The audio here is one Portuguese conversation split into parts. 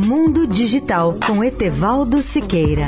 Mundo Digital com Etevaldo Siqueira.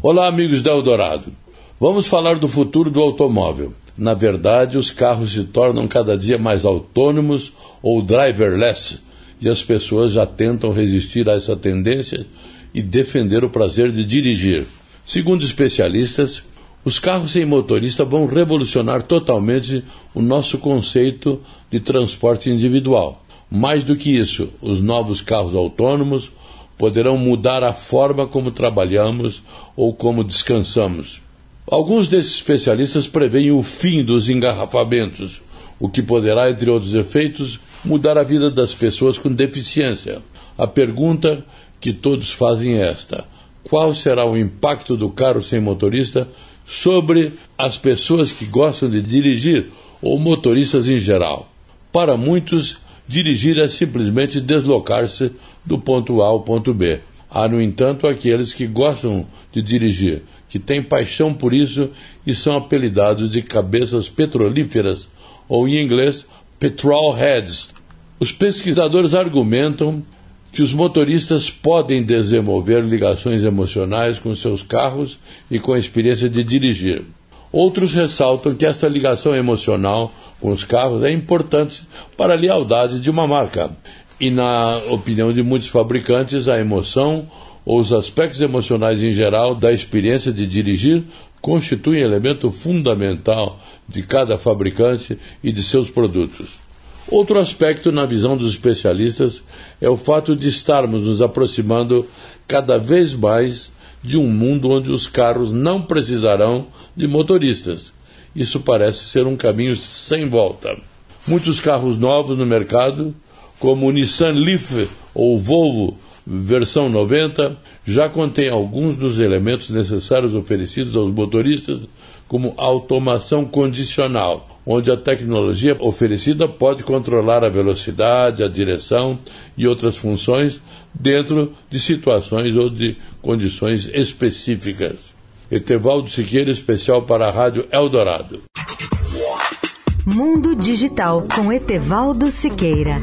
Olá, amigos da Eldorado. Vamos falar do futuro do automóvel. Na verdade, os carros se tornam cada dia mais autônomos ou driverless, e as pessoas já tentam resistir a essa tendência e defender o prazer de dirigir. Segundo especialistas, os carros sem motorista vão revolucionar totalmente o nosso conceito de transporte individual. Mais do que isso, os novos carros autônomos poderão mudar a forma como trabalhamos ou como descansamos. Alguns desses especialistas preveem o fim dos engarrafamentos, o que poderá, entre outros efeitos, mudar a vida das pessoas com deficiência. A pergunta que todos fazem é esta: qual será o impacto do carro sem motorista sobre as pessoas que gostam de dirigir ou motoristas em geral? Para muitos, dirigir é simplesmente deslocar-se do ponto A ao ponto B. Há, no entanto, aqueles que gostam de dirigir que têm paixão por isso e são apelidados de cabeças petrolíferas, ou em inglês, petrol heads. Os pesquisadores argumentam que os motoristas podem desenvolver ligações emocionais com seus carros e com a experiência de dirigir. Outros ressaltam que esta ligação emocional com os carros é importante para a lealdade de uma marca. E, na opinião de muitos fabricantes, a emoção ou os aspectos emocionais em geral da experiência de dirigir constituem elemento fundamental de cada fabricante e de seus produtos. Outro aspecto, na visão dos especialistas, é o fato de estarmos nos aproximando cada vez mais de um mundo onde os carros não precisarão de motoristas. Isso parece ser um caminho sem volta. Muitos carros novos no mercado, como o Nissan Leaf ou o Volvo versão 90 já contém alguns dos elementos necessários oferecidos aos motoristas, como automação condicional, onde a tecnologia oferecida pode controlar a velocidade, a direção e outras funções dentro de situações ou de condições específicas. Etevaldo Siqueira, especial para a Rádio Eldorado. Mundo Digital com Etevaldo Siqueira.